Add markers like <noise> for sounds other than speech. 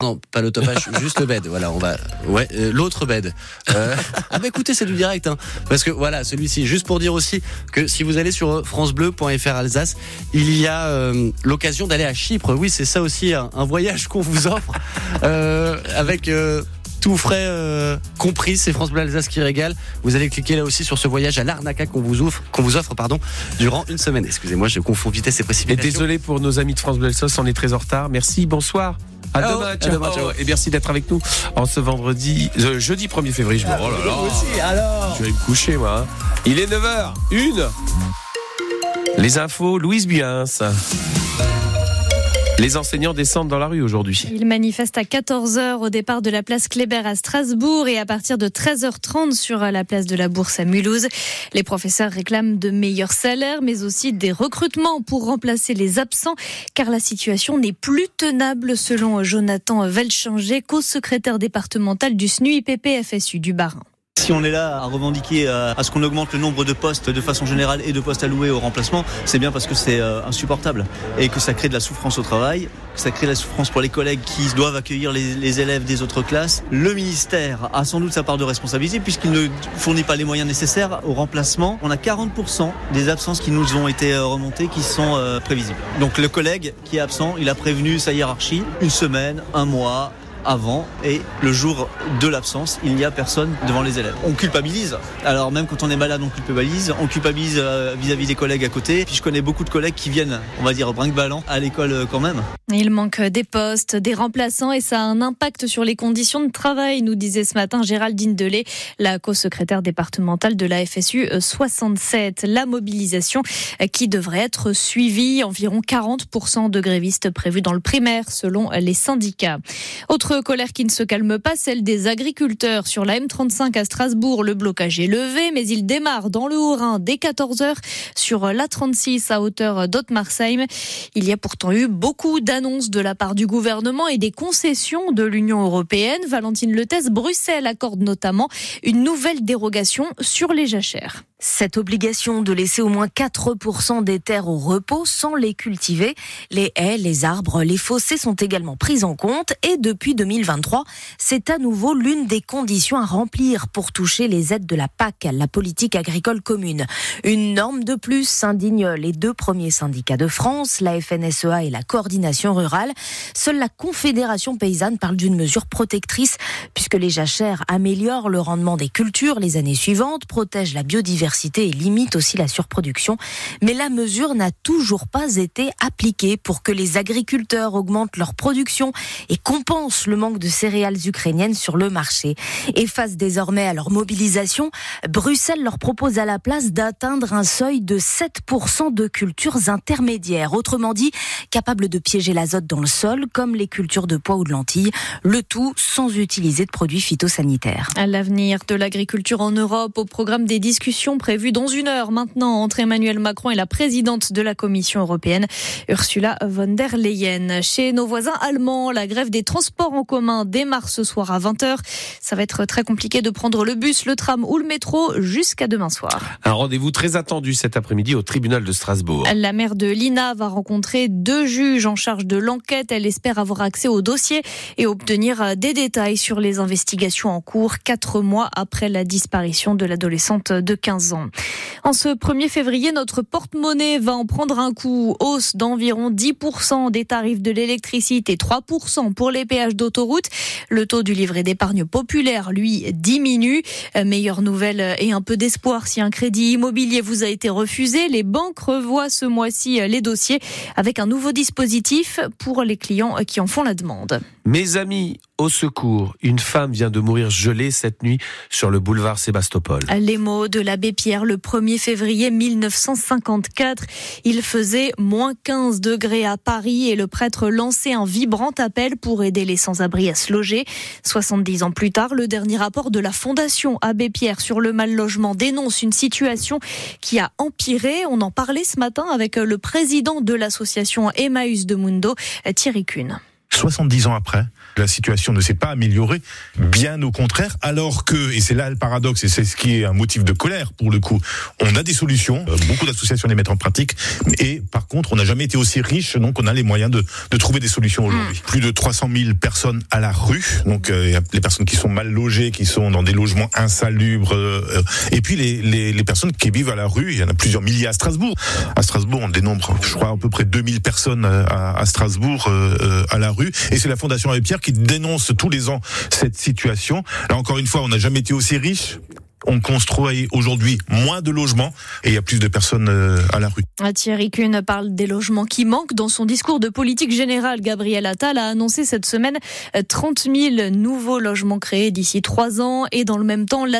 Non, pas le top H, juste le bed. Voilà, on va. Ouais, euh, l'autre bed. Euh... <laughs> Ah bah écoutez, c'est du direct, hein. Parce que voilà, celui-ci. Juste pour dire aussi que si vous allez sur francebleu.fr Alsace, il y a euh, l'occasion d'aller à Chypre. Oui, c'est ça aussi un, un voyage qu'on vous offre euh, avec tout frais euh, compris, c'est France Bleu Alsace qui régale. Vous allez cliquer là aussi sur ce voyage à l'Arnaca qu'on vous offre, qu'on vous offre pardon, durant une semaine. Excusez-moi, je confonds vitesse et précipitation. Et désolé pour nos amis de France Bleu Alsace, on est très en retard. Merci, bonsoir. À Ciao. demain, À ciao. demain, ciao. Et merci d'être avec nous en ce vendredi, euh, jeudi 1er février. Je me, oh là là. alors Je vais me coucher, moi. hein. Il est 9h. Une. Les infos, Louise Buins. Les enseignants descendent dans la rue aujourd'hui. Ils manifestent à 14h au départ de la place Kléber à Strasbourg et à partir de 13h30 sur la place de la Bourse à Mulhouse. Les professeurs réclament de meilleurs salaires mais aussi des recrutements pour remplacer les absents car la situation n'est plus tenable selon Jonathan Velchanger, co-secrétaire départemental du SNUIPP FSU du Bas-Rhin. Si on est là à revendiquer euh, à ce qu'on augmente le nombre de postes de façon générale et de postes alloués au remplacement, c'est bien parce que c'est euh, insupportable et que ça crée de la souffrance au travail, que ça crée de la souffrance pour les collègues qui doivent accueillir les, élèves des autres classes. Le ministère a sans doute sa part de responsabilité puisqu'il ne fournit pas les moyens nécessaires au remplacement. On a 40% des absences qui nous ont été euh, remontées qui sont prévisibles. Donc le collègue qui est absent, il a prévenu sa hiérarchie une semaine, un mois, avant et le jour de l'absence, il n'y a personne devant les élèves. On culpabilise. Alors même quand on est malade, on culpabilise. On culpabilise euh, vis-à-vis des collègues à côté. Puis je connais beaucoup de collègues qui viennent, on va dire, brinque-ballant à l'école euh, quand même. Il manque des postes, des remplaçants et ça a un impact sur les conditions de travail, nous disait ce matin Géraldine Delay, la co-secrétaire départementale de la FSU 67. La mobilisation qui devrait être suivie, environ 40% de grévistes prévus dans le primaire selon les syndicats. Autre colère qui ne se calme pas, celle des agriculteurs. Sur la M35 à Strasbourg, le blocage est levé, mais il démarre dans le Haut-Rhin dès 14h sur la 36 à hauteur d'Ottmarsheim. Il y a pourtant eu beaucoup d'annonces de la part du gouvernement et des concessions de l'Union européenne. Valentine Lethès, Bruxelles accorde notamment une nouvelle dérogation sur les jachères. Cette obligation de laisser au moins 4% des terres au repos sans les cultiver, les haies, les arbres, les fossés sont également prises en compte et depuis 2023, c'est à nouveau l'une des conditions à remplir pour toucher les aides de la PAC, la politique agricole commune. Une norme de plus s'indignent les deux premiers syndicats de France, la FNSEA et la coordination rurale. Seule la Confédération paysanne parle d'une mesure protectrice puisque les jachères améliorent le rendement des cultures les années suivantes, protègent la biodiversité et limite aussi la surproduction. Mais la mesure n'a toujours pas été appliquée pour que les agriculteurs augmentent leur production et compensent le manque de céréales ukrainiennes sur le marché. Et face désormais à leur mobilisation, Bruxelles leur propose à la place d'atteindre un seuil de 7% de cultures intermédiaires. Autrement dit, capables de piéger l'azote dans le sol, comme les cultures de pois ou de lentilles. Le tout sans utiliser de produits phytosanitaires. À l'avenir de l'agriculture en Europe, au programme des discussions prévues dans une heure maintenant entre Emmanuel Macron et la présidente de la Commission européenne, Ursula von der Leyen. Chez nos voisins allemands, la grève des transports en commun démarre ce soir à 20h. Ça va être très compliqué de prendre le bus, le tram ou le métro jusqu'à demain soir. Un rendez-vous très attendu cet après-midi au tribunal de Strasbourg. La maire de Lina va rencontrer deux juges en charge de l'enquête. Elle espère avoir accès au dossier et obtenir des détails sur les investigations en cours quatre mois après la disparition de l'adolescente de 15 ans. En ce 1er février, notre porte-monnaie va en prendre un coup. Hausse d'environ 10% des tarifs de l'électricité, 3% pour les péages Le taux du livret d'épargne populaire, lui, diminue. Euh, Meilleure nouvelle et un peu d'espoir si un crédit immobilier vous a été refusé. Les banques revoient ce mois-ci les dossiers avec un nouveau dispositif pour les clients qui en font la demande. Mes amis, au secours, une femme vient de mourir gelée cette nuit sur le boulevard Sébastopol. Les mots de l'abbé Pierre le 1er février 1954. Il faisait moins 15 degrés à Paris et le prêtre lançait un vibrant appel pour aider les sans-abri à se loger. 70 ans plus tard, le dernier rapport de la Fondation Abbé Pierre sur le mal logement dénonce une situation qui a empiré. On en parlait ce matin avec le président de l'association Emmaüs de Mundo, Thierry Kuhn. 70 ans après, la situation ne s'est pas améliorée, bien au contraire, alors que, et c'est là le paradoxe, et c'est ce qui est un motif de colère pour le coup, on a des solutions, euh, beaucoup d'associations les mettent en pratique, et par contre, on n'a jamais été aussi riche, donc on a les moyens de, de trouver des solutions aujourd'hui. Plus de 300 000 personnes à la rue, donc euh, il y a les personnes qui sont mal logées, qui sont dans des logements insalubres, euh, euh, et puis les, les, les personnes qui vivent à la rue, il y en a plusieurs milliers à Strasbourg. À Strasbourg, on dénombre, je crois, à peu près 2000 personnes à, à Strasbourg euh, euh, à la rue, et c'est la Fondation Abbé Pierre qui dénonce tous les ans cette situation. Là encore une fois, on n'a jamais été aussi riche on construit aujourd'hui moins de logements et il y a plus de personnes euh, à la rue. Thierry Kuhn parle des logements qui manquent. Dans son discours de politique générale, Gabriel Attal a annoncé cette semaine 30 000 nouveaux logements créés d'ici trois ans et dans le même temps, la